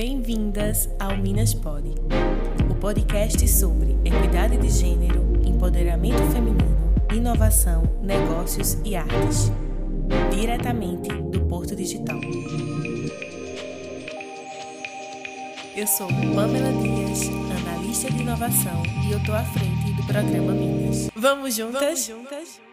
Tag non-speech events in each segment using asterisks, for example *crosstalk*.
Bem-vindas ao Minas Pod, o podcast sobre equidade de gênero, empoderamento feminino, inovação, negócios e artes, diretamente do Porto Digital. Eu sou Pamela Dias, analista de inovação, e eu tô à frente do programa Minas. Vamos juntas? Vamos juntas?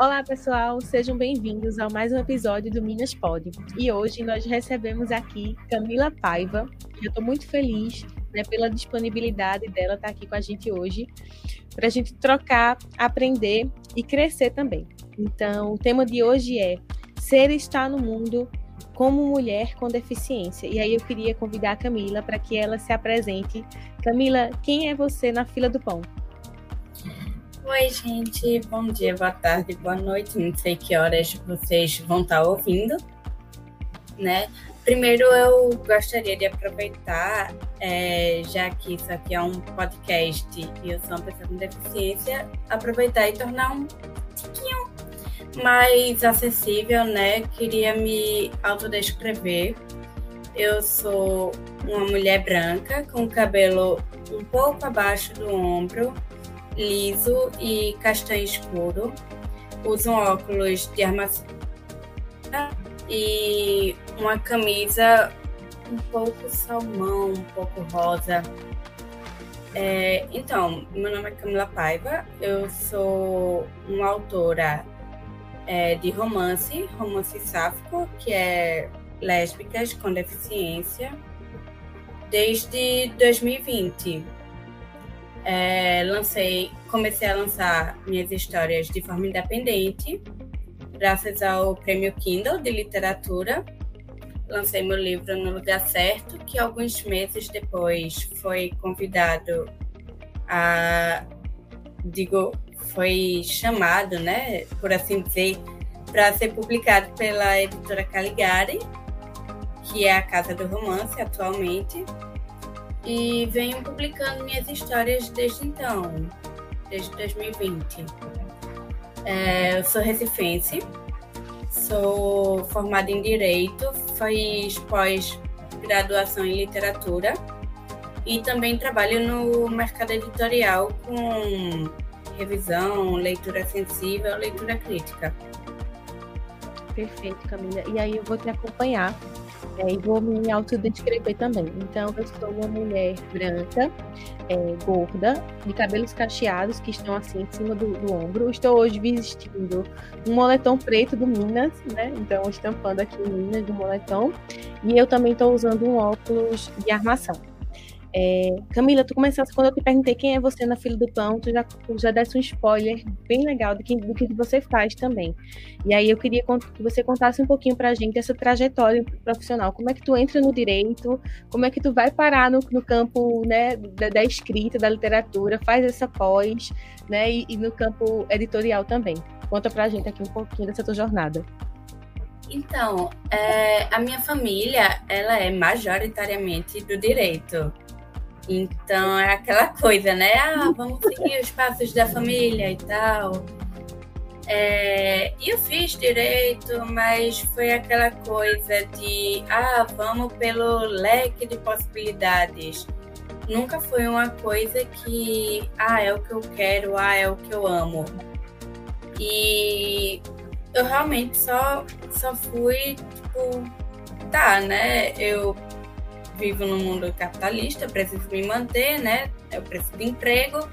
Olá, pessoal, sejam bem-vindos a mais um episódio do Minas Pod. E hoje nós recebemos aqui Camila Paiva. Eu estou muito feliz né, pela disponibilidade dela estar aqui com a gente hoje, para a gente trocar, aprender e crescer também. Então, o tema de hoje é Ser está no mundo como mulher com deficiência. E aí eu queria convidar a Camila para que ela se apresente. Camila, quem é você na fila do pão? Oi, gente. Bom dia, boa tarde, boa noite. Não sei que horas vocês vão estar ouvindo, né? Primeiro, eu gostaria de aproveitar, é, já que isso aqui é um podcast e eu sou uma pessoa com deficiência, aproveitar e tornar um tiquinho mais acessível, né? Queria me autodescrever. Eu sou uma mulher branca com cabelo um pouco abaixo do ombro, liso e castanho escuro. Usa um óculos de armação e uma camisa um pouco salmão, um pouco rosa. É, então, meu nome é Camila Paiva, eu sou uma autora é, de romance, romance sáfico, que é lésbicas com deficiência, desde 2020 é, lancei, comecei a lançar minhas histórias de forma independente, graças ao Prêmio Kindle de Literatura. Lancei meu livro no lugar certo, que alguns meses depois foi convidado a, digo, foi chamado, né, por assim dizer, para ser publicado pela editora Caligari, que é a casa do romance atualmente e venho publicando minhas histórias desde então, desde 2020. É, eu sou recifense, sou formada em Direito, fiz pós-graduação em Literatura e também trabalho no mercado editorial com revisão, leitura sensível, leitura crítica. Perfeito, Camila. E aí eu vou te acompanhar é, e vou me autodescrever também. Então, eu sou uma mulher branca, é, gorda, de cabelos cacheados que estão assim em cima do, do, ombro. Estou hoje vestindo um moletom preto do Minas, né? Então, estampando aqui o Minas do moletom. E eu também estou usando um óculos de armação. É, Camila, tu começaste quando eu te perguntei quem é você na fila do pão, tu já, tu já desse um spoiler bem legal do que, do que você faz também. E aí eu queria que você contasse um pouquinho pra gente essa trajetória profissional. Como é que tu entra no direito? Como é que tu vai parar no, no campo né, da, da, escrita, da literatura, faz essa pós, né? E, e no campo editorial também. Conta pra gente aqui um pouquinho dessa tua jornada. Então, é, a minha família, ela é majoritariamente do direito. Então é aquela coisa, né? Ah, vamos seguir os passos da família e tal. É, eu fiz direito, mas foi aquela coisa de ah, vamos pelo leque de possibilidades. Nunca foi uma coisa que ah, é o que eu quero, ah, é o que eu amo. E eu realmente só, só fui, tipo, tá, né? Eu vivo no mundo capitalista, preciso me manter, né? Eu preciso de emprego.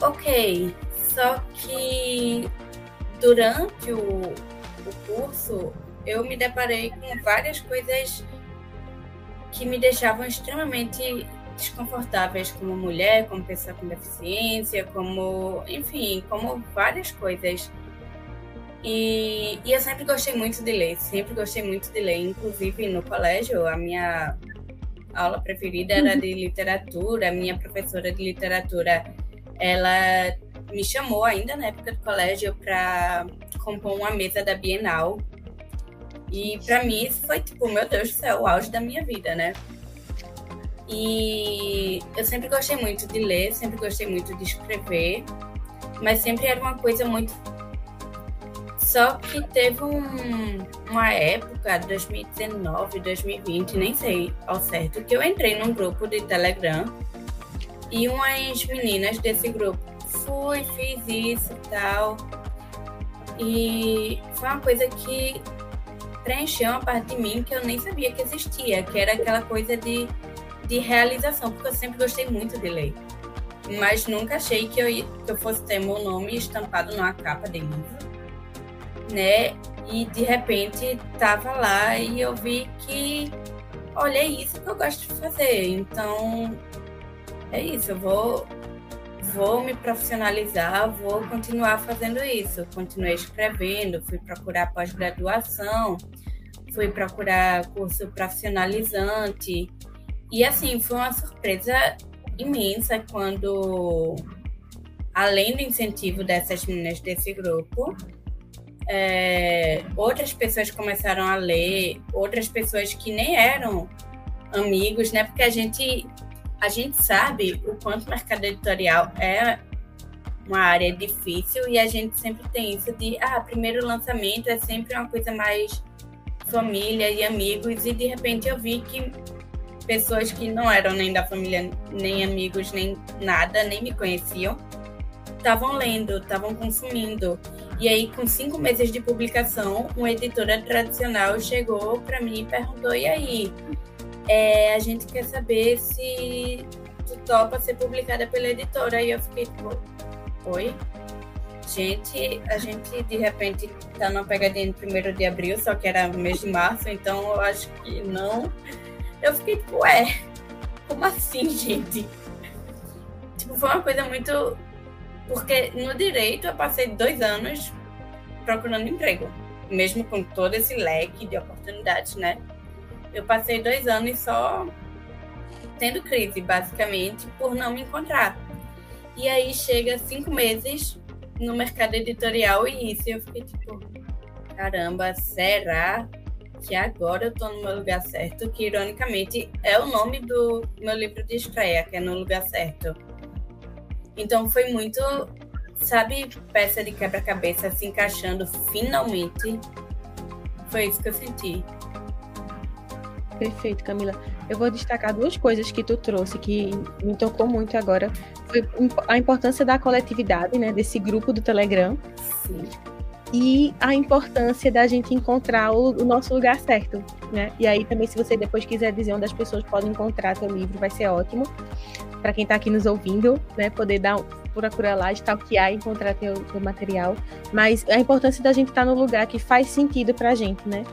Ok, só que durante o, o curso eu me deparei com várias coisas que me deixavam extremamente desconfortáveis como mulher, como pessoa com deficiência, como, enfim, como várias coisas. E, e, eu sempre gostei muito de ler, sempre gostei muito de ler. Inclusive no colégio, a minha aula preferida era de literatura. A minha professora de literatura, ela me chamou ainda na época do colégio para compor uma mesa da Bienal. E para mim isso foi tipo, meu Deus do céu, o auge da minha vida, né? E eu sempre gostei muito de ler, sempre gostei muito de escrever, mas sempre era uma coisa muito Só que teve um, uma época, 2019, 2020, nem sei ao certo, que eu entrei num grupo de Telegram e umas meninas desse grupo fui, fiz isso e tal. E foi uma coisa que preencheu uma parte de mim que eu nem sabia que existia, que era aquela coisa de, de realização, porque eu sempre gostei muito de ler. Mas nunca achei que eu, que eu fosse ter meu nome estampado numa capa de livro, né? E de repente tava lá e eu vi que, olha, é isso que eu gosto de fazer. Então, é isso, eu vou vou me profissionalizar, vou continuar fazendo isso. Continuei escrevendo, fui procurar pós-graduação, fui procurar curso profissionalizante. E assim, foi uma surpresa imensa quando, além do incentivo dessas meninas desse grupo, é, outras pessoas começaram a ler, outras pessoas que nem eram amigos, né? Porque a gente a gente sabe o quanto o mercado editorial é uma área difícil e a gente sempre tem isso de, ah, primeiro lançamento é sempre uma coisa mais família e amigos e de repente eu vi que pessoas que não eram nem da família, nem amigos, nem nada, nem me conheciam, estavam lendo, estavam consumindo. E aí, com cinco meses de publicação, uma editora tradicional chegou para mim e perguntou: e aí? é, a gente quer saber se tu topa ser publicada pela editora. Aí eu fiquei tipo, oi? Gente, a gente de repente tá numa pegadinha no primeiro de abril, só que era mês de março, então eu acho que não. Eu fiquei tipo, ué, como assim, *laughs* gente? Tipo, foi uma coisa muito. Porque no direito eu passei dois anos procurando emprego, mesmo com todo esse leque de oportunidades, né? Eu passei dois anos só tendo crise, basicamente, por não me encontrar. E aí chega cinco meses no mercado editorial e isso, eu fiquei tipo, caramba, será que agora eu tô no meu lugar certo? Que ironicamente é o nome do meu livro de estreia, que é No Lugar Certo. Então foi muito, sabe, peça de quebra-cabeça se encaixando finalmente. Foi isso que eu senti. Perfeito, Camila. Eu vou destacar duas coisas que tu trouxe que me tocou muito agora. Foi a importância da coletividade, né, desse grupo do Telegram. Sim. E a importância da gente encontrar o, o, nosso lugar certo, né? E aí também, se você depois quiser dizer onde as pessoas podem encontrar teu livro, vai ser ótimo. Para quem está aqui nos ouvindo, né, poder dar procurar lá, stalkear e encontrar teu, teu material. Mas a importância da gente estar tá no lugar que faz sentido para a gente, né?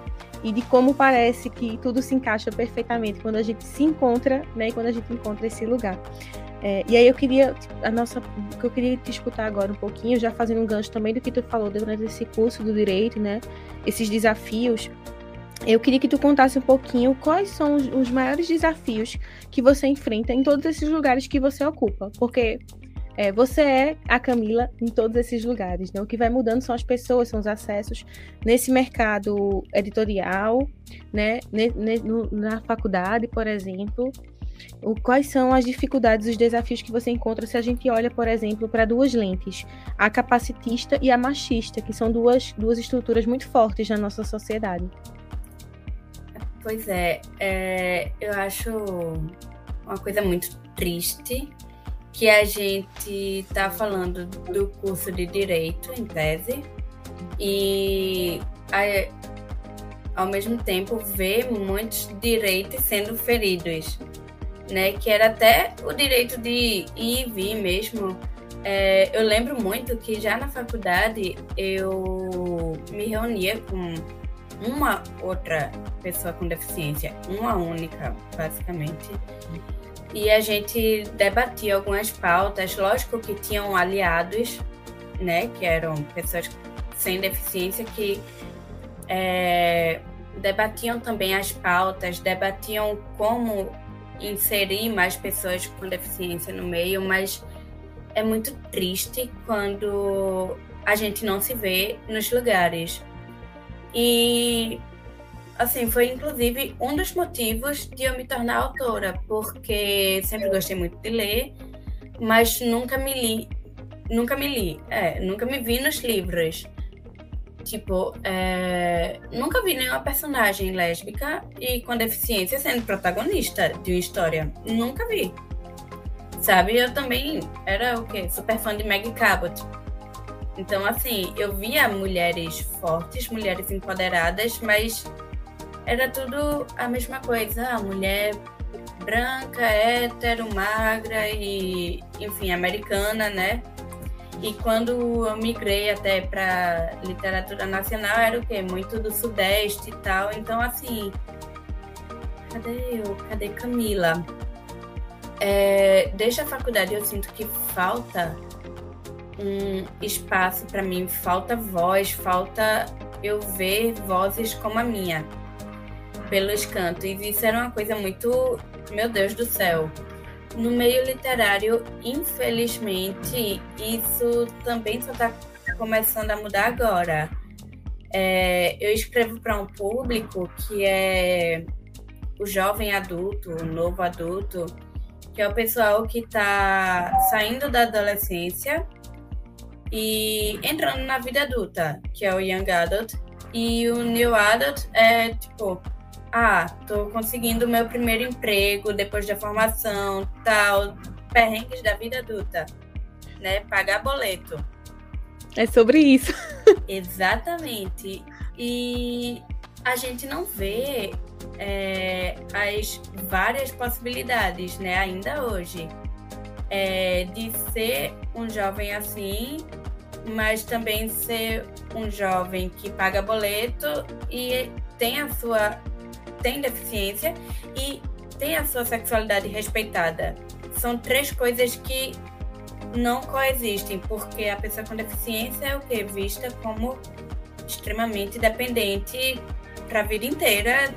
e de como parece que tudo se encaixa perfeitamente quando a gente se encontra, né, e quando a gente encontra esse lugar. É, e aí eu queria, a nossa, que eu queria te escutar agora um pouquinho, já fazendo um gancho também do que tu falou durante esse curso do direito, né, esses desafios. Eu queria que tu contasse um pouquinho quais são os, os maiores desafios que você enfrenta em todos esses lugares que você ocupa, porque é, você é a Camila em todos esses lugares. Né? O que vai mudando são as pessoas, são os acessos nesse mercado editorial, né? na faculdade, por exemplo. O, quais são as dificuldades, os desafios que você encontra se a gente olha, por exemplo, para duas lentes, a capacitista e a machista, que são duas, duas estruturas muito fortes na nossa sociedade? Pois é, é eu acho uma coisa muito triste que a gente está falando do curso de Direito, em tese, e ao mesmo tempo vê muitos direitos sendo feridos, né? Que era até o direito de ir e vir mesmo. É, eu lembro muito que já na faculdade eu me reunia com uma outra pessoa com deficiência, uma única, basicamente e a gente debatia algumas pautas, lógico que tinham aliados, né, que eram pessoas sem deficiência que é, debatiam também as pautas, debatiam como inserir mais pessoas com deficiência no meio, mas é muito triste quando a gente não se vê nos lugares. E assim, foi inclusive um dos motivos de eu me tornar autora, porque sempre gostei muito de ler, mas nunca me li, nunca me li, é, nunca me vi nos livros. Tipo, é... nunca vi nenhuma personagem lésbica e com deficiência sendo protagonista de uma história. Nunca vi. Sabe? Eu também era o quê? Super fã de Maggie Cabot. Então, assim, eu via mulheres fortes, mulheres empoderadas, mas era tudo a mesma coisa. A mulher branca, hétero, magra e, enfim, americana, né? E quando eu migrei até para literatura nacional, era o quê? Muito do Sudeste e tal. Então, assim, cadê eu? Cadê Camila? É, desde a faculdade eu sinto que falta um espaço para mim, falta voz, falta eu ver vozes como a minha pelos cantos. E isso era uma coisa muito, meu Deus do céu. No meio literário, infelizmente, isso também só está começando a mudar agora. É, eu escrevo para um público que é o jovem adulto, o novo adulto, que é o pessoal que está saindo da adolescência e entrando na vida adulta, que é o Young Adult. E o New Adult é tipo ah, tô conseguindo o meu primeiro emprego depois da formação, tal, perrengues da vida adulta, né? Pagar boleto. É sobre isso. *laughs* Exatamente. E a gente não vê é, as várias possibilidades, né, ainda hoje, é, de ser um jovem assim, mas também ser um jovem que paga boleto e tem a sua tem deficiência e tem a sua sexualidade respeitada. São três coisas que não coexistem, porque a pessoa com deficiência é o que? Vista como extremamente dependente para a vida inteira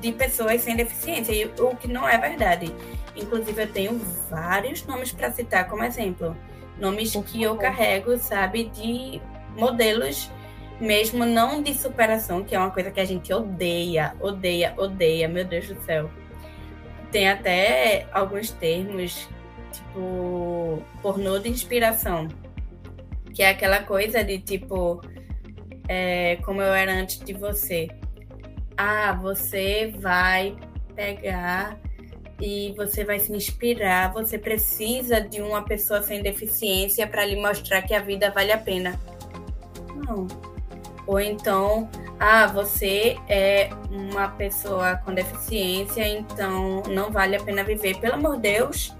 de pessoas sem deficiência, o que não é verdade. Inclusive, eu tenho vários nomes para citar como exemplo. Nomes que eu carrego, sabe, de modelos mesmo não de superação, que é uma coisa que a gente odeia, odeia, odeia, meu Deus do céu. Tem até alguns termos, tipo, pornô de inspiração, que é aquela coisa de tipo, é, como eu era antes de você. Ah, você vai pegar e você vai se inspirar, você precisa de uma pessoa sem deficiência para lhe mostrar que a vida vale a pena. Não ou então, ah, você é uma pessoa com deficiência, então não vale a pena viver. Pelo amor de Deus,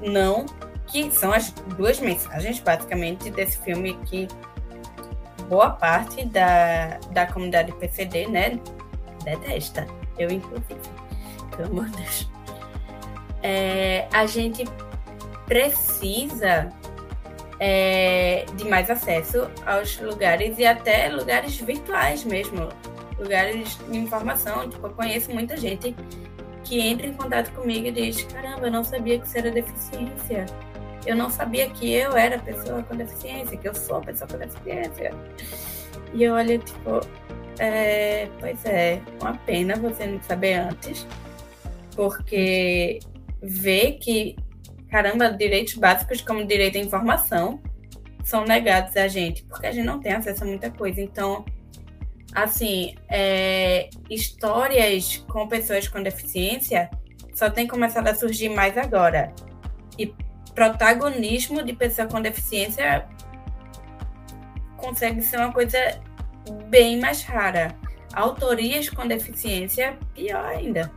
não. Que são as duas mensagens, basicamente, desse filme que boa parte da, da comunidade PCD, né, detesta. Eu, inclusive. Pelo amor de Deus. É, a gente precisa é, de mais acesso aos lugares e até lugares virtuais mesmo, lugares de informação. Tipo, eu conheço muita gente que entra em contato comigo e diz: Caramba, eu não sabia que isso era deficiência. Eu não sabia que eu era pessoa com deficiência, que eu sou pessoa com deficiência. E eu olho, tipo, é, pois é, uma pena você não saber antes, porque ver que caramba, direitos básicos como direito à informação são negados a gente, porque a gente não tem acesso a muita coisa. Então, assim, é, histórias com pessoas com deficiência só tem começado a surgir mais agora. E protagonismo de pessoa com deficiência consegue ser uma coisa bem mais rara. Autorias com deficiência, pior ainda.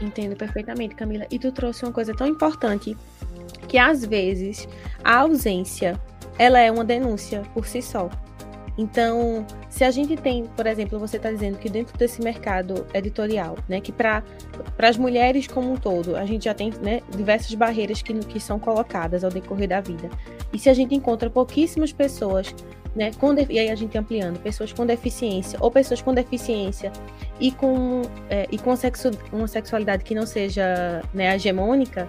Entendo perfeitamente, Camila. E tu trouxe uma coisa tão importante que às vezes a ausência ela é uma denúncia por si só. Então, se a gente tem, por exemplo, você está dizendo que dentro desse mercado editorial, né, que para as mulheres como um todo, a gente já tem né, diversas barreiras que, que são colocadas ao decorrer da vida. E se a gente encontra pouquíssimas pessoas né, com e aí a gente ampliando, pessoas com deficiência ou pessoas com deficiência e com, é, e com sexo, uma sexualidade que não seja né, hegemônica,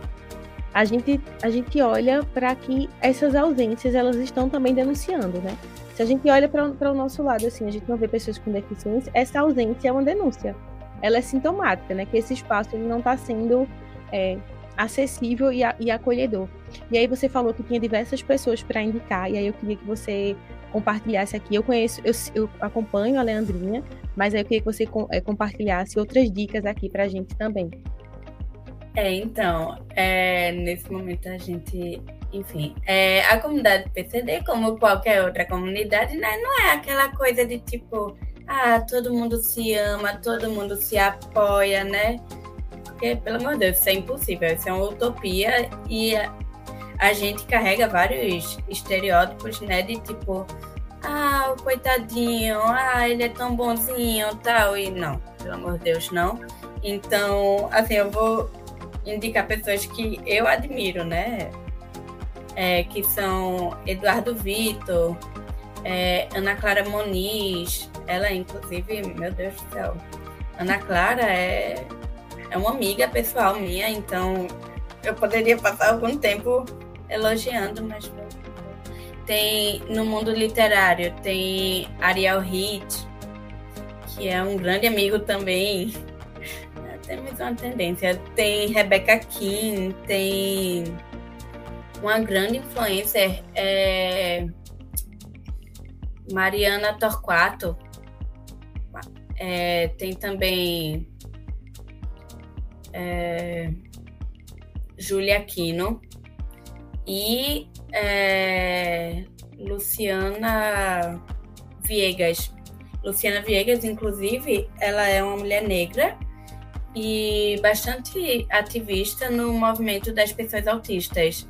a gente, a gente olha para que essas ausências elas estão também denunciando, né? Se a gente olha para o nosso lado, assim, a gente não vê pessoas com deficiência, essa ausência é uma denúncia. Ela é sintomática, né? Que esse espaço ele não está sendo é, acessível e, a, e acolhedor. E aí você falou que tinha diversas pessoas para indicar, e aí eu queria que você compartilhasse aqui. Eu conheço, eu, eu acompanho a Leandrinha, mas aí eu queria que você com, é, compartilhasse outras dicas aqui para a gente também. É, então, é, nesse momento a gente, enfim, é, a comunidade PCD, como qualquer outra comunidade, né, não é aquela coisa de tipo, ah, todo mundo se ama, todo mundo se apoia, né? Porque, pelo amor de Deus, isso é impossível, isso é uma utopia e a, gente carrega vários estereótipos, né, de tipo, ah, o coitadinho, ah, ele é tão bonzinho, tal, e não, pelo amor de Deus, não. Então, assim, eu vou indicar pessoas que eu admiro, né? É, que são Eduardo Vitor, é, Ana Clara Moniz, ela inclusive, meu Deus do céu, Ana Clara é, é uma amiga pessoal minha, então eu poderia passar algum tempo elogiando, mas tem no mundo literário tem Ariel Hit, que é um grande amigo também *laughs* temos uma tendência. Tem Rebecca King, tem uma grande influencer, é Mariana Torquato. É, tem também é, Julia Aquino e é, Luciana Viegas. Luciana Viegas, inclusive, ela é uma mulher negra e bastante ativista no movimento das pessoas autistas.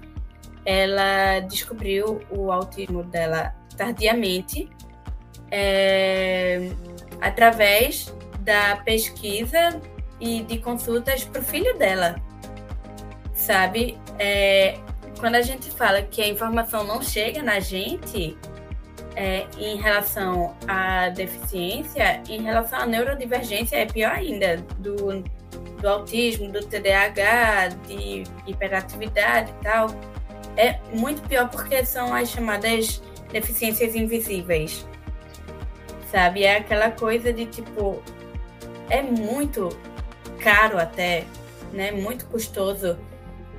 Ela descobriu o autismo dela tardiamente é, através da pesquisa e de consultas para o filho dela, sabe? É, quando a gente fala que a informação não chega na gente é, em relação à deficiência, em relação à neurodivergência é pior ainda, do, do autismo, do TDAH, de hiperatividade e tal, é muito pior porque são as chamadas deficiências invisíveis. Sabe? É aquela coisa de tipo. É muito caro até, né? Muito custoso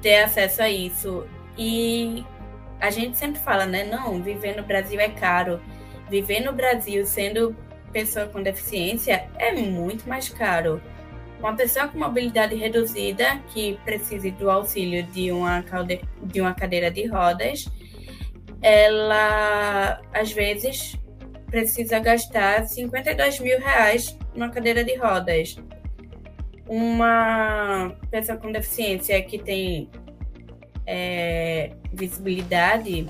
ter acesso a isso. E a gente sempre fala, né? Não, viver no Brasil é caro. Viver no Brasil sendo pessoa com deficiência é muito mais caro. Uma pessoa com mobilidade reduzida que precise do auxílio de uma, de uma cadeira de rodas, ela às vezes precisa gastar 52 mil reais numa cadeira de rodas. Uma pessoa com deficiência que tem é, visibilidade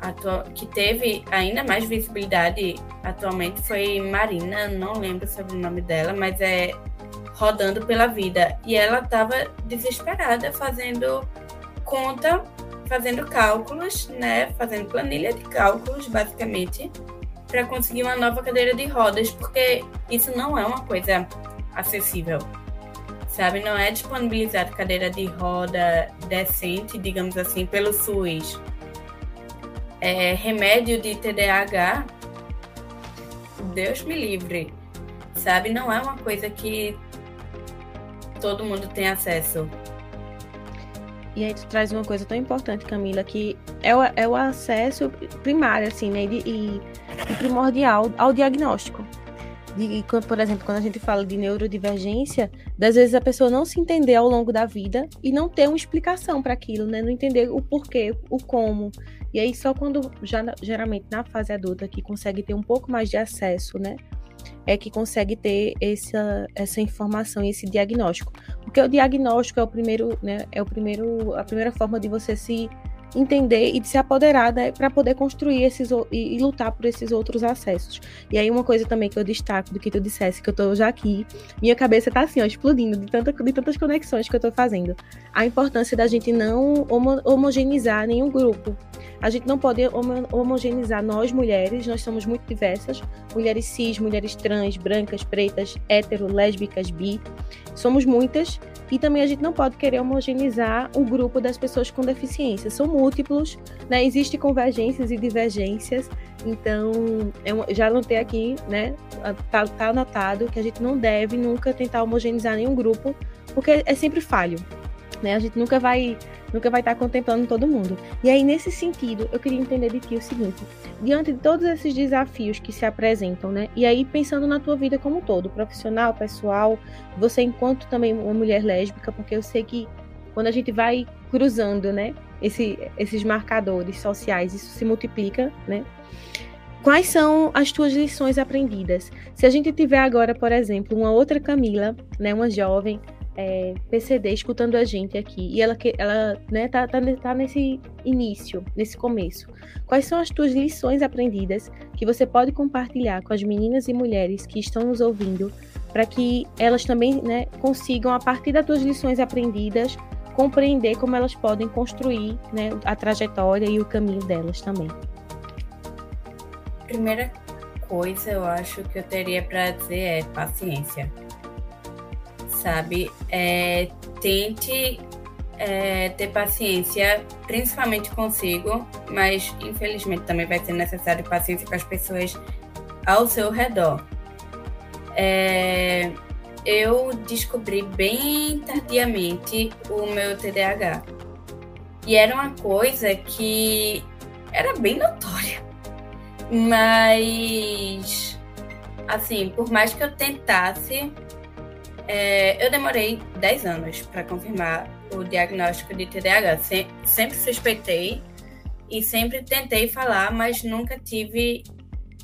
atual, que teve ainda mais visibilidade atualmente foi Marina, não lembro sobre o nome dela, mas é rodando pela vida. E ela estava desesperada fazendo conta, fazendo cálculos, né? Fazendo planilha de cálculos, basicamente, para conseguir uma nova cadeira de rodas, porque isso não é uma coisa acessível sabe? Não é disponibilizado cadeira de roda decente, digamos assim, pelo SUS. É, remédio de TDAH, Deus me livre, sabe? Não é uma coisa que todo mundo tem acesso. E aí tu traz uma coisa tão importante, Camila, que é o, é o acesso primário, assim, né? E, e, primordial ao diagnóstico de, por exemplo, quando a gente fala de neurodivergência, das vezes a pessoa não se entender ao longo da vida e não ter uma explicação para aquilo, né? Não entender o porquê, o como. E aí só quando já geralmente na fase adulta que consegue ter um pouco mais de acesso, né? É que consegue ter essa, essa informação e esse diagnóstico. Porque o diagnóstico é o primeiro, né? É o primeiro, a primeira forma de você se entender e de se apoderar né, para poder construir esses e, e, lutar por esses outros acessos. E aí uma coisa também que eu destaco do que tu dissesse, que eu tô já aqui, minha cabeça tá assim, ó, explodindo de, tanta, de tantas conexões que eu tô fazendo. A importância da gente não homo, homogeneizar nenhum grupo. A gente não pode homo, homogeneizar nós mulheres, nós somos muito diversas, mulheres cis, mulheres trans, brancas, pretas, hétero, lésbicas, bi, somos muitas e também a gente não pode querer homogeneizar o grupo das pessoas com deficiência. São múltiplos, né? Existem convergências e divergências. Então, eu já anotei aqui, né? Tá, tá anotado que a gente não deve nunca tentar homogeneizar nenhum grupo, porque é sempre falho. Né? A gente nunca vai nunca vai estar contemplando todo mundo. E aí, nesse sentido, eu queria entender de ti o seguinte: diante de todos esses desafios que se apresentam, né? E aí, pensando na tua vida como um todo, profissional, pessoal, você enquanto também uma mulher lésbica, porque eu sei que quando a gente vai cruzando, né, esse, esses marcadores sociais, isso se multiplica, né? Quais são as tuas lições aprendidas? Se a gente tiver agora, por exemplo, uma outra Camila, né, uma jovem é, PCD escutando a gente aqui e ela, ela né, tá, tá, tá nesse início, nesse começo. Quais são as tuas lições aprendidas que você pode compartilhar com as meninas e mulheres que estão nos ouvindo para que elas também né, consigam, a partir das tuas lições aprendidas, compreender como elas podem construir né, a trajetória e o caminho delas também? Primeira coisa, eu acho que eu teria para dizer é paciência sabe? É, tente é, ter paciência, principalmente consigo, mas infelizmente também vai ser necessário paciência com as pessoas ao seu redor. É, eu descobri bem tardiamente o meu TDAH. E era uma coisa que era bem notória. Mas, assim, por mais que eu tentasse, é, eu demorei 10 anos para confirmar o diagnóstico de TDAH. Se, sempre suspeitei e sempre tentei falar, mas nunca tive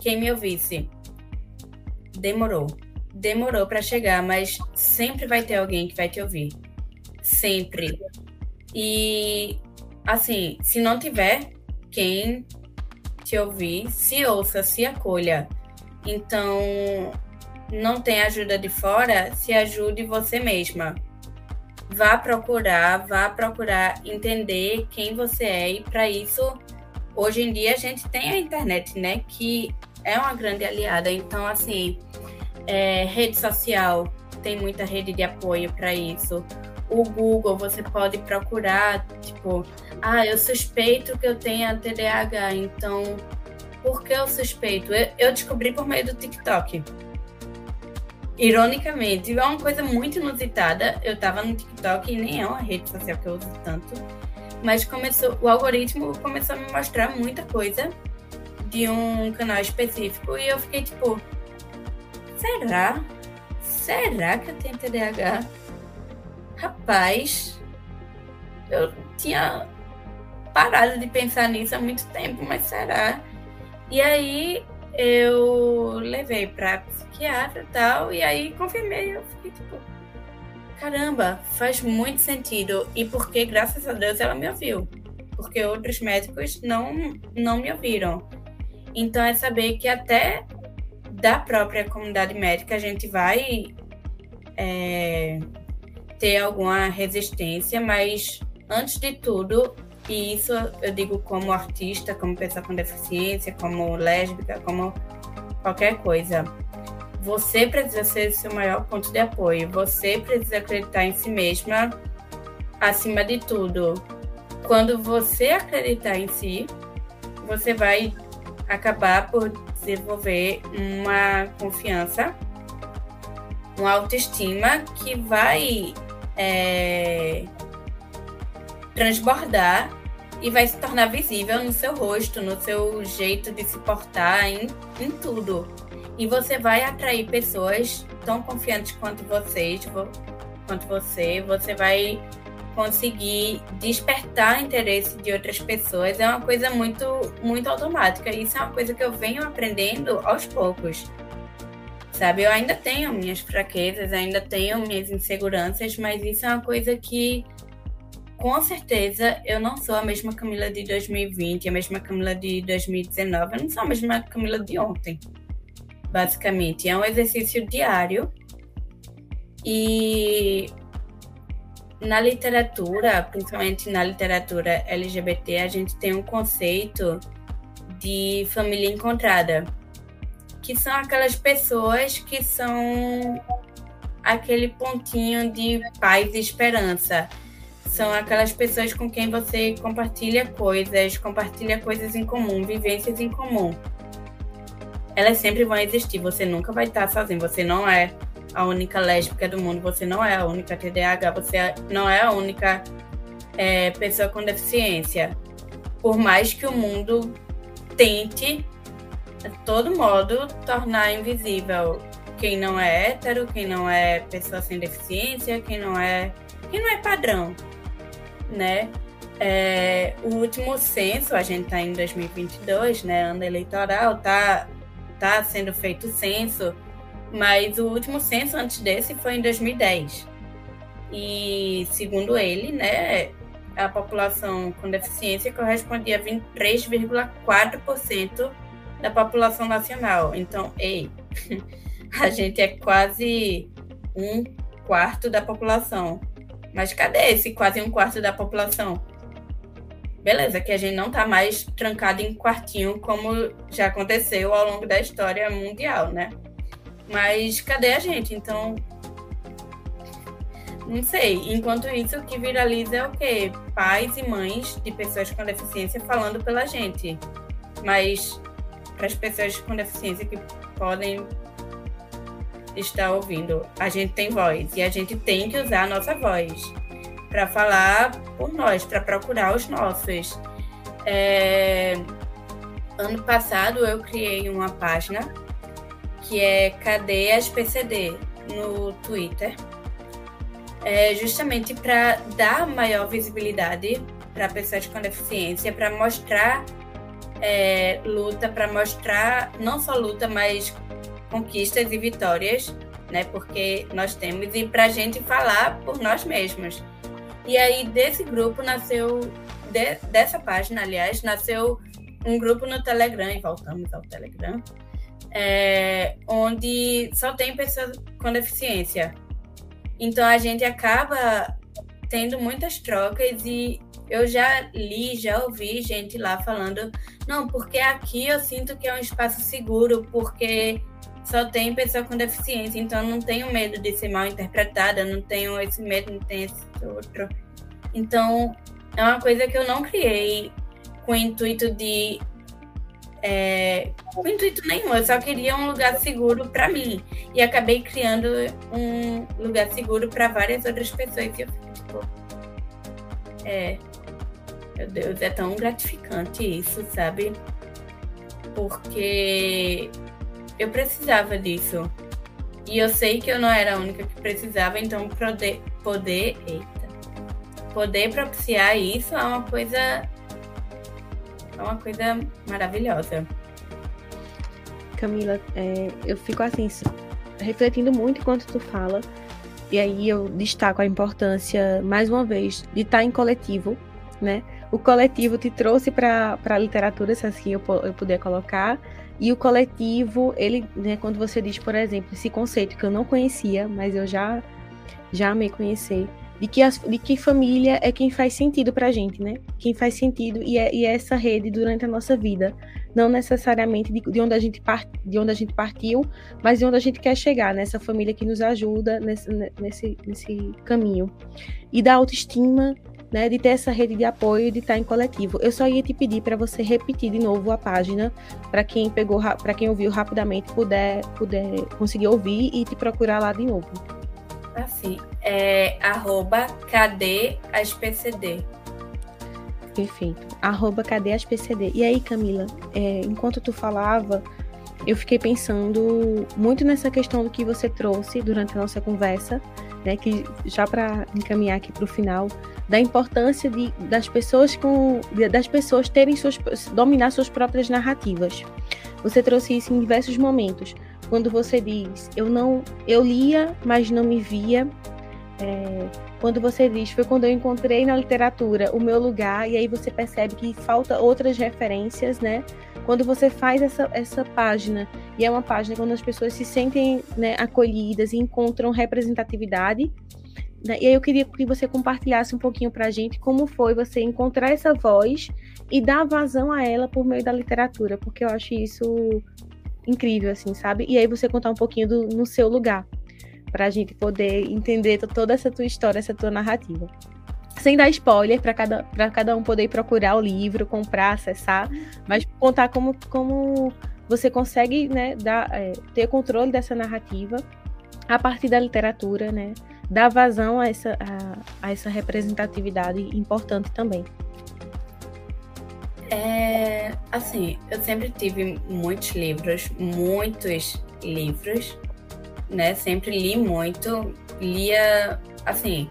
quem me ouvisse. Demorou. Demorou para chegar, mas sempre vai ter alguém que vai te ouvir. Sempre. E, assim, se não tiver quem te ouvir, se ouça, se acolha. Então, não tem ajuda de fora, se ajude você mesma. Vá procurar, vá procurar entender quem você é e para isso hoje em dia a gente tem a internet, né, que é uma grande aliada. Então assim, é, rede social tem muita rede de apoio para isso. O Google você pode procurar, tipo, ah, eu suspeito que eu tenho TDAH, então por que eu suspeito? Eu, eu descobri por meio do TikTok. Ironicamente, é uma coisa muito inusitada. Eu tava no TikTok e nem é uma rede social que eu uso tanto. Mas começou, o algoritmo começou a me mostrar muita coisa de um canal específico e eu fiquei tipo, será? Será que eu tenho TDAH? Rapaz, eu tinha parado de pensar nisso há muito tempo, mas será? E aí eu levei para psiquiatra e tal, e aí confirmei, eu fiquei tipo, caramba, faz muito sentido. E porque, graças a Deus, ela me ouviu. Porque outros médicos não, não me ouviram. Então é saber que até da própria comunidade médica a gente vai é, ter alguma resistência, mas antes de tudo e isso eu digo como artista, como pessoa com deficiência, como lésbica, como qualquer coisa. Você precisa ser seu maior ponto de apoio. Você precisa acreditar em si mesma acima de tudo. Quando você acreditar em si, você vai acabar por desenvolver uma confiança, uma autoestima que vai é, transbordar e vai se tornar visível no seu rosto, no seu jeito de se portar, em, em tudo. E você vai atrair pessoas tão confiantes quanto vocês, quanto você. Você vai conseguir despertar interesse de outras pessoas. É uma coisa muito, muito automática. Isso é uma coisa que eu venho aprendendo aos poucos. Sabe, eu ainda tenho minhas fraquezas, ainda tenho minhas inseguranças, mas isso é uma coisa que com certeza eu não sou a mesma Camila de 2020, a mesma Camila de 2019, eu não sou a mesma Camila de ontem. Basicamente, é um exercício diário. E na literatura, principalmente na literatura LGBT, a gente tem um conceito de família encontrada, que são aquelas pessoas que são aquele pontinho de paz e esperança são aquelas pessoas com quem você compartilha coisas, compartilha coisas em comum, vivências em comum. Elas sempre vão existir, você nunca vai estar sozinho, você não é a única lésbica do mundo, você não é a única TDAH, você não é a única é, pessoa com deficiência. Por mais que o mundo tente, de todo modo, tornar invisível quem não é hétero, quem não é pessoa sem deficiência, quem não é, quem não é padrão, né? É, o último censo, a gente está em 2022, né, ano eleitoral, tá, tá sendo feito o censo, mas o último censo antes desse foi em 2010. E segundo ele, né, a população com deficiência correspondia a 23,4% da população nacional. Então, ei, *laughs* a gente é quase um quarto da população. Mas cadê esse quase um quarto da população? Beleza, que a gente não está mais trancado em quartinho como já aconteceu ao longo da história mundial, né? Mas cadê a gente? Então, não sei. Enquanto isso, o que viraliza é o quê? Pais e mães de pessoas com deficiência falando pela gente. Mas para as pessoas com deficiência que podem estar ouvindo, a gente tem voz e a gente tem que usar a nossa voz para falar por nós, para procurar os nossos. É... Ano passado eu criei uma página que é Cadê PCD no Twitter é justamente para dar maior visibilidade para pessoas com deficiência, para mostrar é, luta, para mostrar não só luta, mas conquistas e vitórias, né? Porque nós temos e para a gente falar por nós mesmos. E aí desse grupo nasceu de, dessa página, aliás, nasceu um grupo no Telegram e voltamos ao Telegram, é, onde só tem pessoas com deficiência. Então a gente acaba tendo muitas trocas e eu já li, já ouvi gente lá falando, não, porque aqui eu sinto que é um espaço seguro, porque só tem pessoa com deficiência, então não tenho medo de ser mal interpretada, não tenho esse medo, não tenho esse outro. Então é uma coisa que eu não criei com o intuito de é, com intuito nenhum, eu só queria um lugar seguro para mim. E acabei criando um lugar seguro para várias outras pessoas. E eu tipo, é, meu Deus, é tão gratificante isso, sabe? Porque eu precisava disso. E eu sei que eu não era a única que precisava, então poder, poder, eita, poder propiciar isso é uma coisa é uma coisa maravilhosa. Camila, é, eu fico assim, refletindo muito enquanto tu fala, e aí eu destaco a importância, mais uma vez, de estar em coletivo, né? O coletivo te trouxe para a literatura, se assim eu, eu puder colocar, e o coletivo, ele, né, quando você diz, por exemplo, esse conceito que eu não conhecia, mas eu já, já amei conhecer, de que, as, de que família é quem faz sentido pra gente, né? Quem faz sentido e é, e é essa rede durante a nossa vida. Não necessariamente de, de, onde a gente part, de onde a gente partiu, mas de onde a gente quer chegar, nessa família que nos ajuda nesse, nesse, nesse caminho. E da autoestima, né? De ter essa rede de apoio e de estar em coletivo. Eu só ia te pedir para você repetir de novo a página, para quem pegou, para quem ouviu rapidamente, puder, puder conseguir ouvir e te procurar lá de novo. Assim, é arroba cadê as PCD. Perfeito. Arroba cadê as PCD. E aí, Camila, é, enquanto tu falava, eu fiquei pensando muito nessa questão do que você trouxe durante a nossa conversa, né? Que já para encaminhar aqui para o final, da importância de, das pessoas com das pessoas terem suas dominar suas próprias narrativas. Você trouxe isso em diversos momentos quando você diz eu não eu lia mas não me via é, quando você diz foi quando eu encontrei na literatura o meu lugar e aí você percebe que falta outras referências né? Quando você faz essa, essa página e é uma página quando as pessoas se sentem né, acolhidas e encontram representatividade né, e aí eu queria que você compartilhasse um pouquinho para a gente como foi você encontrar essa voz e dar vazão a ela por meio da literatura, porque eu acho isso incrível, assim, sabe? E aí você contar um pouquinho do, no seu lugar, para a gente poder entender toda essa tua história, essa tua narrativa. Sem dar spoiler, para cada, cada um poder procurar o livro, comprar, acessar, mas contar como, como você consegue né, dar, é, ter controle dessa narrativa a partir da literatura, né, dar vazão a essa, a, a essa representatividade importante também. É, assim, eu sempre tive muitos livros, muitos livros, né? Sempre li muito, lia, assim,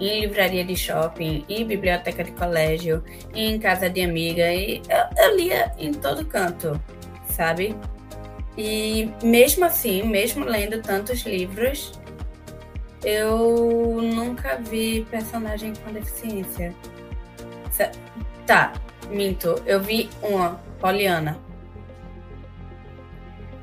em livraria de shopping, em biblioteca de colégio, em casa de amiga, e eu, eu lia em todo canto, sabe? E mesmo assim, mesmo lendo tantos livros, eu nunca vi personagem com deficiência. Tá, minto. Eu vi uma, Poliana.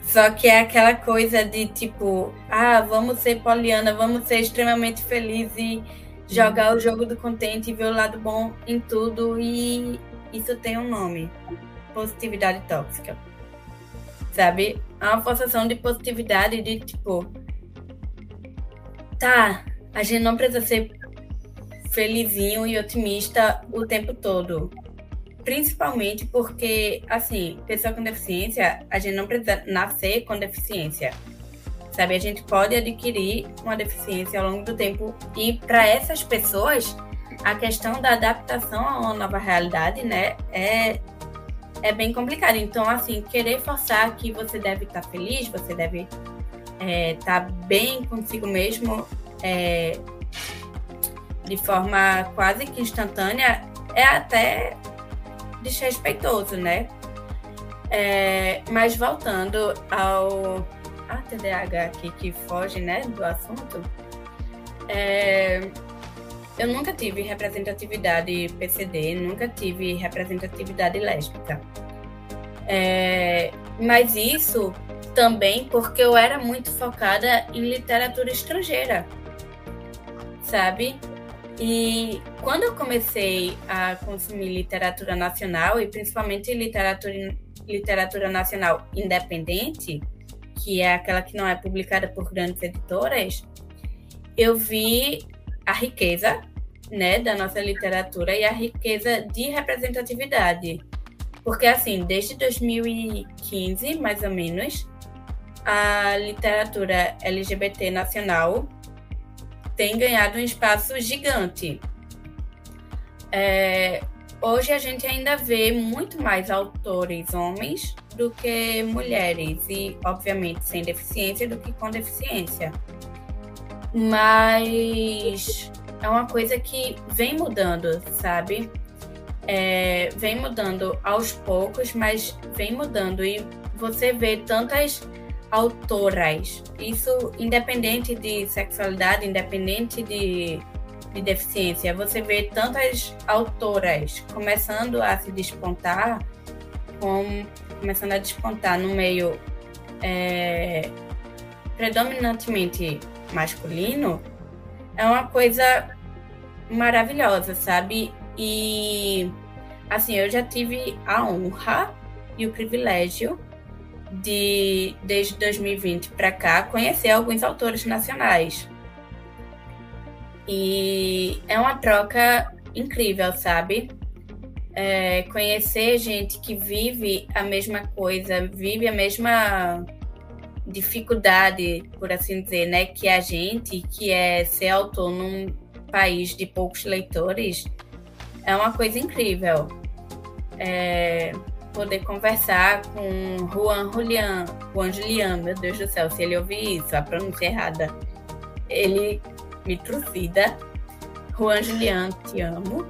Só que é aquela coisa de tipo, ah, vamos ser Poliana, vamos ser extremamente felizes e jogar o jogo do contente e ver o lado bom em tudo. E isso tem um nome: positividade tóxica. Sabe? É uma forçação de positividade de tipo tá, a gente não precisa ser felizinho e otimista o tempo todo. Principalmente porque, assim, pessoa com deficiência, a gente não precisa nascer com deficiência. Sabe, a gente pode adquirir uma deficiência ao longo do tempo. E para essas pessoas, a questão da adaptação a uma nova realidade, né, é, é bem complicado. Então, assim, querer forçar que você deve estar feliz, você deve é, tá bem consigo mesmo é, de forma quase que instantânea é até desrespeitoso, né? É, mas voltando ao a TDAH aqui que foge né, do assunto, é, eu nunca tive representatividade PCD, nunca tive representatividade lésbica. É, mas isso também porque eu era muito focada em literatura estrangeira, sabe? E quando eu comecei a consumir literatura nacional, e principalmente literatura, literatura nacional independente, que é aquela que não é publicada por grandes editoras, eu vi a riqueza né, da nossa literatura e a riqueza de representatividade. Porque, assim, desde 2015, mais ou menos, a literatura LGBT nacional tem ganhado um espaço gigante. É, hoje a gente ainda vê muito mais autores homens do que mulheres, e obviamente sem deficiência do que com deficiência. Mas é uma coisa que vem mudando, sabe? É, vem mudando aos poucos, mas vem mudando. E você vê tantas autoras. Isso independente de sexualidade, independente de, de deficiência. Você vê tantas autoras começando a se despontar, com, começando a despontar no meio é, predominantemente masculino, é uma coisa maravilhosa, sabe? E assim, eu já tive a honra e o privilégio de, desde 2020 para cá, conhecer alguns autores nacionais. E é uma troca incrível, sabe? É, conhecer gente que vive a mesma coisa, vive a mesma dificuldade, por assim dizer, né, que a gente, que é ser autor num país de poucos leitores, é uma coisa incrível. É, poder conversar com Juan Julian, Juan Julian, meu Deus do céu, se ele ouvir isso, a pronúncia errada, ele me trucida. Juan Julian, te amo.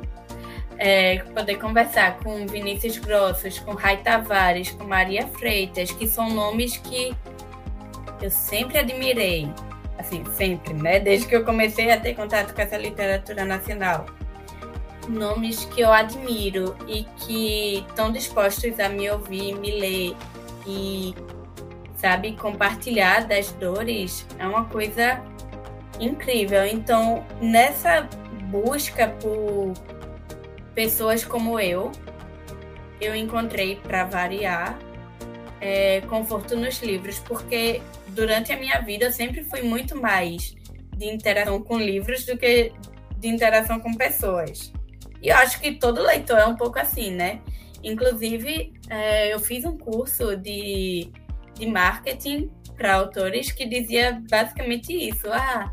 É, poder conversar com Vinícius Grossos, com Rai Tavares, com Maria Freitas, que são nomes que eu sempre admirei, assim, sempre, né? Desde que eu comecei a ter contato com essa literatura nacional nomes que eu admiro e que estão dispostos a me ouvir, me ler e, sabe, compartilhar das dores é uma coisa incrível. Então, nessa busca por pessoas como eu, eu encontrei, para variar, é, conforto nos livros, porque durante a minha vida eu sempre fui muito mais de interação com livros do que de interação com pessoas. E eu acho que todo leitor é um pouco assim, né? Inclusive, é, eu fiz um curso de, de marketing para autores que dizia basicamente isso. Ah,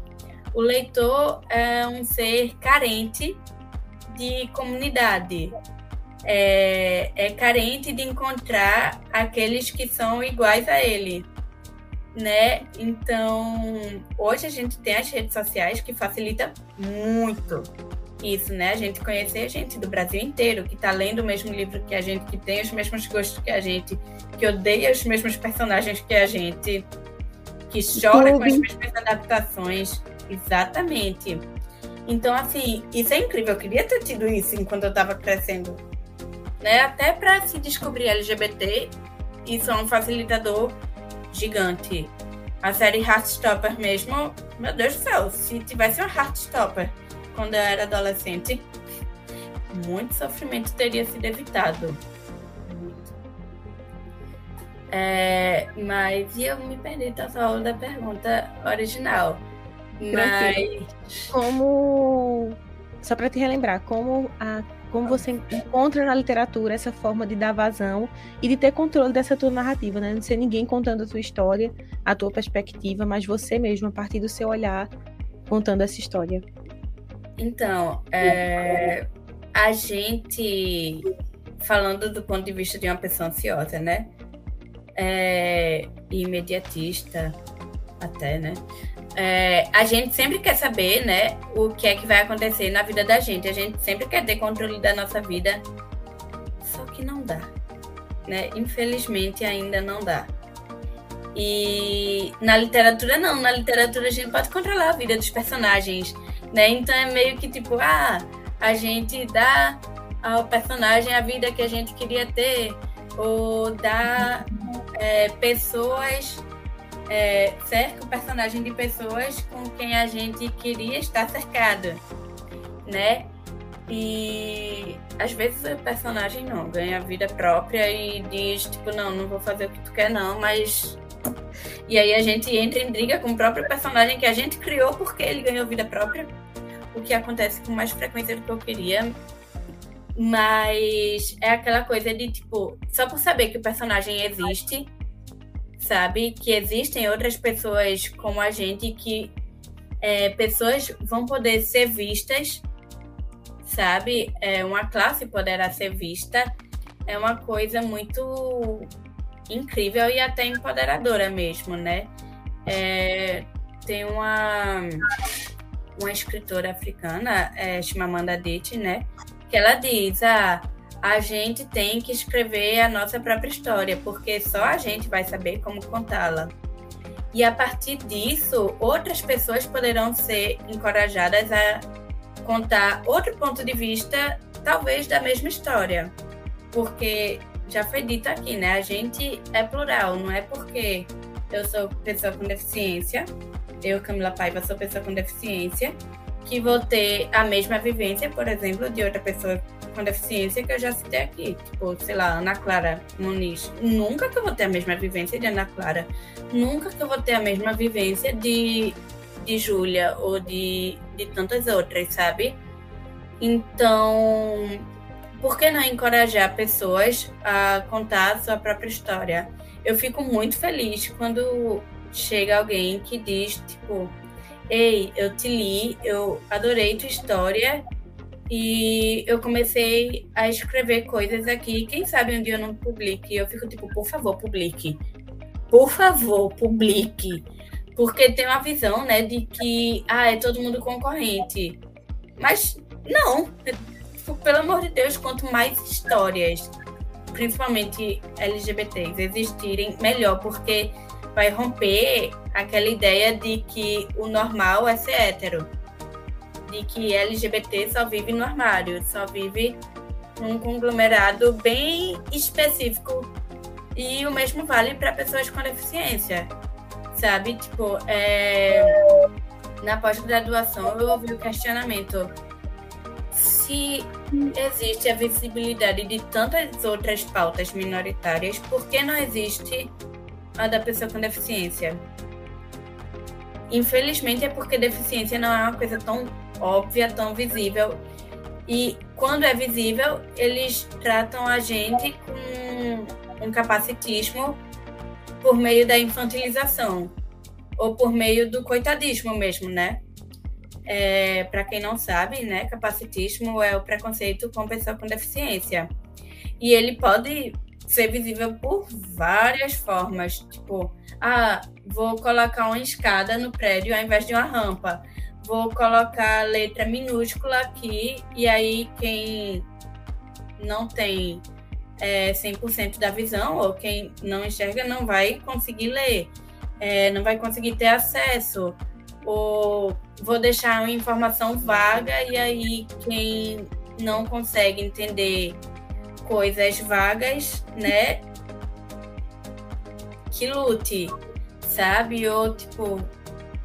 o leitor é um ser carente de comunidade. É, é, carente de encontrar aqueles que são iguais a ele, né? Então, hoje a gente tem as redes sociais que facilita muito isso, né? A gente conhecer gente do Brasil inteiro que está lendo o mesmo livro que a gente, que tem os mesmos gostos que a gente, que odeia os mesmos personagens que a gente, que chora com as mesmas adaptações. Exatamente. Então, assim, isso é incrível. Eu queria ter tido isso enquanto eu estava crescendo. Né? Até para se descobrir LGBT, isso é um facilitador gigante. A série Heartstopper mesmo, meu Deus do céu, se tivesse uma Heartstopper quando eu era adolescente, muito sofrimento teria sido evitado. É, mas eu me perdi total da pergunta original. Mas. Como. Só para te relembrar, como, a, como você encontra na literatura essa forma de dar vazão e de ter controle dessa tua narrativa, né? Não ser ninguém contando a tua história, a tua perspectiva, mas você mesmo, a partir do seu olhar, contando essa história. Então, é, a gente, falando do ponto de vista de uma pessoa ansiosa, né? É, imediatista, até, né? É, a gente sempre quer saber, né, o que é que vai acontecer na vida da gente. A gente sempre quer ter controle da nossa vida, só que não dá, né? Infelizmente ainda não dá. E na literatura não, na literatura a gente pode controlar a vida dos personagens, né? Então é meio que tipo, ah, a gente dá ao personagem a vida que a gente queria ter, ou dá é, pessoas é, cerca o personagem de pessoas com quem a gente queria estar cercado, né? E às vezes o personagem não ganha vida própria e diz, tipo, não, não vou fazer o que tu quer, não, mas. E aí a gente entra em briga com o próprio personagem que a gente criou porque ele ganhou vida própria. O que acontece com mais frequência do que eu queria. Mas é aquela coisa de, tipo, só por saber que o personagem existe, sabe? Que existem outras pessoas como a gente que é, pessoas vão poder ser vistas, sabe? É, uma classe poderá ser vista. É uma coisa muito incrível e até empoderadora mesmo, né? É, tem uma, uma escritora africana, é, Chimamanda Adichie, né? Que ela diz, ah, a gente tem que escrever a nossa própria história, porque só a gente vai saber como contá-la. E a partir disso, outras pessoas poderão ser encorajadas a contar outro ponto de vista, talvez da mesma história. Porque já foi dito aqui, né? A gente é plural, não é porque eu sou pessoa com deficiência, eu, Camila Paiva, sou pessoa com deficiência, que vou ter a mesma vivência, por exemplo, de outra pessoa com deficiência que eu já citei aqui. Tipo, sei lá, Ana Clara Muniz. Nunca que eu vou ter a mesma vivência de Ana Clara. Nunca que eu vou ter a mesma vivência de, de Júlia ou de, de tantas outras, sabe? Então, por que não encorajar pessoas a contar a sua própria história? Eu fico muito feliz quando chega alguém que diz, tipo, ei, eu te li, eu adorei tua história e eu comecei a escrever coisas aqui. Quem sabe um dia eu não publique. Eu fico tipo, por favor, publique. Por favor, publique. Porque tem uma visão, né, de que, ah, é todo mundo concorrente. Mas não. Pelo amor de Deus, quanto mais histórias, principalmente LGBTs, existirem, melhor. Porque vai romper aquela ideia de que o normal é ser hétero de que LGBT só vive no armário, só vive num conglomerado bem específico. E o mesmo vale para pessoas com deficiência, sabe? Tipo, é... na pós-graduação eu ouvi o questionamento se existe a visibilidade de tantas outras pautas minoritárias, por que não existe a da pessoa com deficiência? Infelizmente é porque deficiência não é uma coisa tão óbvia, tão visível. E quando é visível, eles tratam a gente com um capacitismo por meio da infantilização ou por meio do coitadismo mesmo, né? É, Para quem não sabe, né, capacitismo é o preconceito com pessoa com deficiência. E ele pode ser visível por várias formas, tipo, ah, vou colocar uma escada no prédio ao invés de uma rampa. Vou colocar letra minúscula aqui e aí quem não tem é, 100% da visão ou quem não enxerga não vai conseguir ler, é, não vai conseguir ter acesso. Ou vou deixar uma informação vaga e aí quem não consegue entender coisas vagas, né? Que lute, sabe? Ou tipo,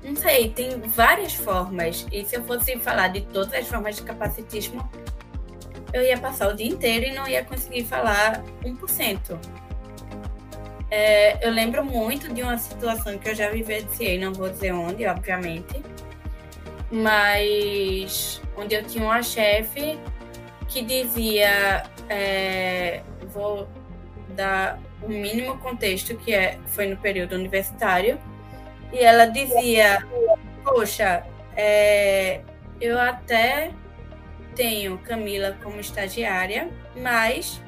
não sei, tem várias formas. E se eu fosse falar de todas as formas de capacitismo, eu ia passar o dia inteiro e não ia conseguir falar 1%. É, eu lembro muito de uma situação que eu já vivenciei, não vou dizer onde, obviamente, mas onde eu tinha uma chefe que dizia, é, vou dar o mínimo contexto que é, foi no período universitário, e ela dizia, poxa, é, eu até tenho Camila como estagiária, mas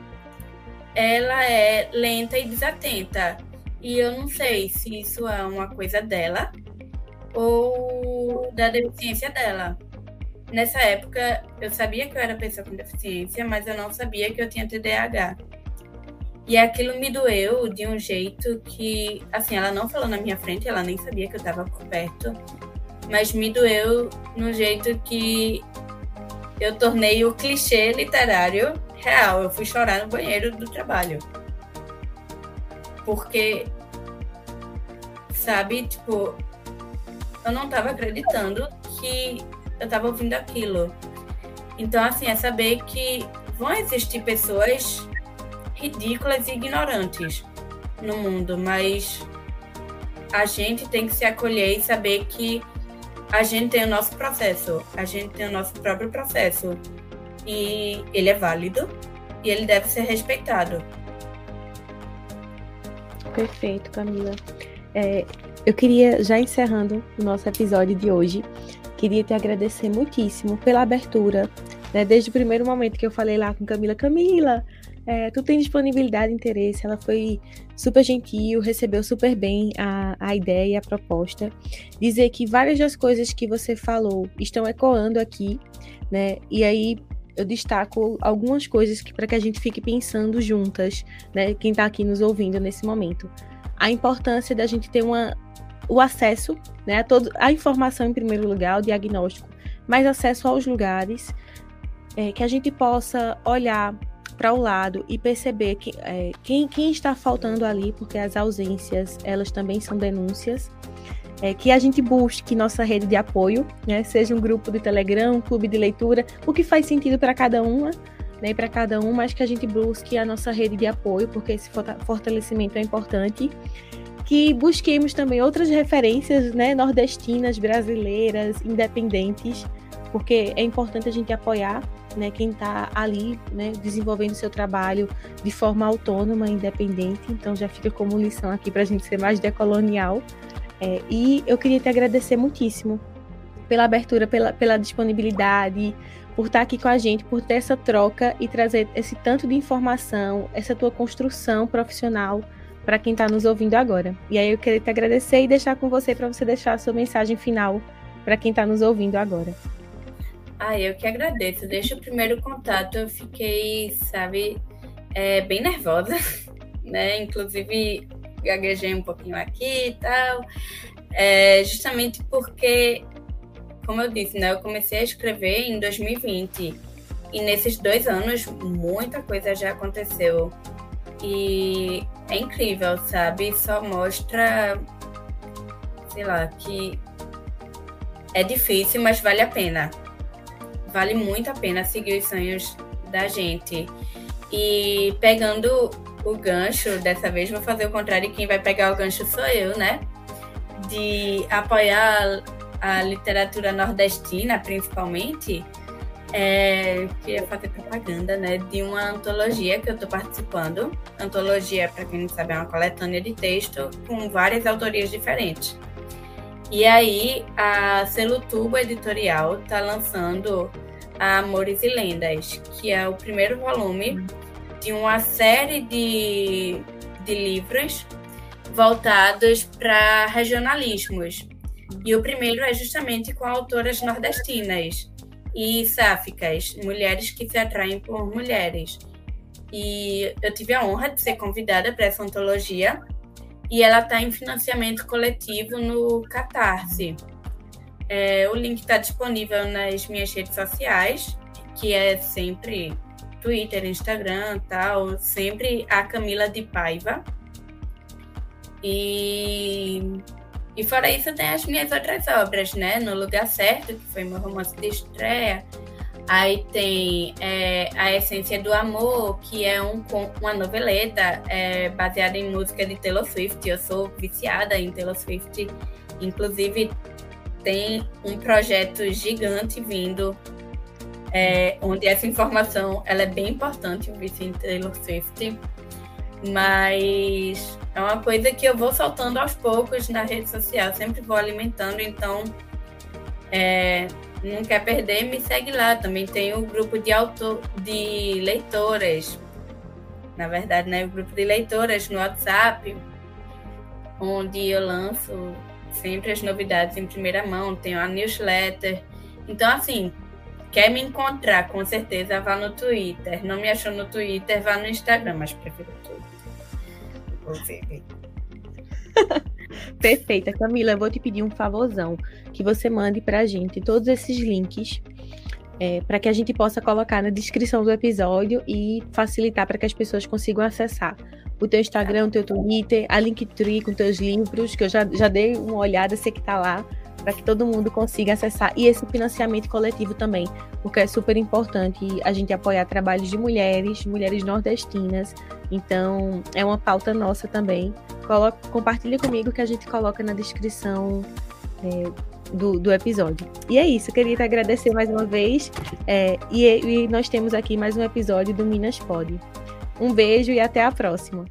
ela é lenta e desatenta. E eu não sei se isso é uma coisa dela ou da deficiência dela. Nessa época, eu sabia que eu era pessoa com deficiência, mas eu não sabia que eu tinha TDAH. E aquilo me doeu de um jeito que, assim, ela não falou na minha frente, ela nem sabia que eu estava por perto, mas me doeu no jeito que eu tornei o clichê literário real. Eu fui chorar no banheiro do trabalho. Porque, sabe, tipo, eu não estava acreditando que eu estava ouvindo aquilo. Então, assim, é saber que vão existir pessoas ridículas e ignorantes no mundo, mas a gente tem que se acolher e saber que a gente tem o nosso processo, a gente tem o nosso próprio processo e ele é válido e ele deve ser respeitado. Perfeito, Camila. É, eu queria, já encerrando o nosso episódio de hoje, queria te agradecer muitíssimo pela abertura. Né? Desde o primeiro momento que eu falei lá com Camila, Camila, é, tu tem disponibilidade interesse, ela foi super gentil, recebeu super bem a, a ideia e a proposta. Dizer que várias das coisas que você falou estão ecoando aqui, né? E aí eu destaco algumas coisas para que a gente fique pensando juntas, né? Quem está aqui nos ouvindo nesse momento. A importância da gente ter uma, o acesso, né? A, todo, a informação em primeiro lugar, o diagnóstico, mas acesso aos lugares, é, que a gente possa olhar para o lado e perceber que, é, quem, quem está faltando ali, porque as ausências, elas também são denúncias. É, que a gente busque nossa rede de apoio, né, seja um grupo de Telegram, um clube de leitura, o que faz sentido para cada uma, né, para cada um, mas que a gente busque a nossa rede de apoio, porque esse fortalecimento é importante. Que busquemos também outras referências né, nordestinas, brasileiras, independentes, porque é importante a gente apoiar né, quem está ali né, desenvolvendo seu trabalho de forma autônoma, independente. Então já fica como lição aqui para a gente ser mais decolonial. É, e eu queria te agradecer muitíssimo pela abertura, pela, pela disponibilidade, por estar aqui com a gente, por ter essa troca e trazer esse tanto de informação, essa tua construção profissional para quem está nos ouvindo agora. E aí eu queria te agradecer e deixar com você para você deixar a sua mensagem final para quem está nos ouvindo agora. Ah, eu que agradeço. Desde o primeiro contato eu fiquei, sabe, é, bem nervosa, *laughs* né? Inclusive gaguejei um pouquinho aqui e tal. É, justamente porque, como eu disse, né? Eu comecei a escrever em 2020. E nesses dois anos, muita coisa já aconteceu. E é incrível, sabe? Só mostra, sei lá, que é difícil, mas vale a pena vale muito a pena seguir os sonhos da gente. E pegando o gancho, dessa vez vou fazer o contrário, quem vai pegar o gancho sou eu, né? De apoiar a literatura nordestina, principalmente. É, queria fazer propaganda, né, de uma antologia que eu estou participando. Antologia, para quem não sabe, é uma coletânea de texto com várias autorias diferentes. E aí, a Selo Tubo Editorial está lançando Amores e Lendas, que é o primeiro volume de uma série de, de livros voltados para regionalismos. E o primeiro é justamente com autoras nordestinas e sáficas, mulheres que se atraem por mulheres. E eu tive a honra de ser convidada para essa antologia e ela está em financiamento coletivo no Catarse. É, o link está disponível nas minhas redes sociais, que é sempre Twitter, Instagram, tal, sempre a Camila de Paiva. E, e fora isso, tem as minhas outras obras, né? No Lugar Certo, que foi meu romance de estreia. Aí tem é, A Essência do Amor, que é um, uma noveleta é, baseada em música de Taylor Swift. Eu sou viciada em Taylor Swift. Inclusive, tem um projeto gigante vindo, é, onde essa informação ela é bem importante, o vício em Taylor Swift. Mas é uma coisa que eu vou soltando aos poucos na rede social, sempre vou alimentando, então é, não quer perder, me segue lá. Também tem o grupo de autor, de leitoras, na verdade, né? O grupo de leitoras no WhatsApp, onde eu lanço sempre as novidades em primeira mão, tenho a newsletter. Então, assim, quer me encontrar, com certeza, vá no Twitter. Não me achou no Twitter, vá no Instagram, mas prefiro tudo. *laughs* Perfeita, Camila. Eu vou te pedir um favorzão que você mande para a gente todos esses links é, para que a gente possa colocar na descrição do episódio e facilitar para que as pessoas consigam acessar o teu Instagram, o teu Twitter, a Linktree com teus livros, que eu já, já dei uma olhada, sei que está lá, para que todo mundo consiga acessar. E esse financiamento coletivo também, porque é super importante a gente apoiar trabalhos de mulheres, mulheres nordestinas. Então, é uma pauta nossa também. Coloca, compartilha comigo que a gente coloca na descrição é, do, do, episódio. E é isso, queria te agradecer mais uma vez. É, e, e nós temos aqui mais um episódio do Minas Pod. Um beijo e até a próxima.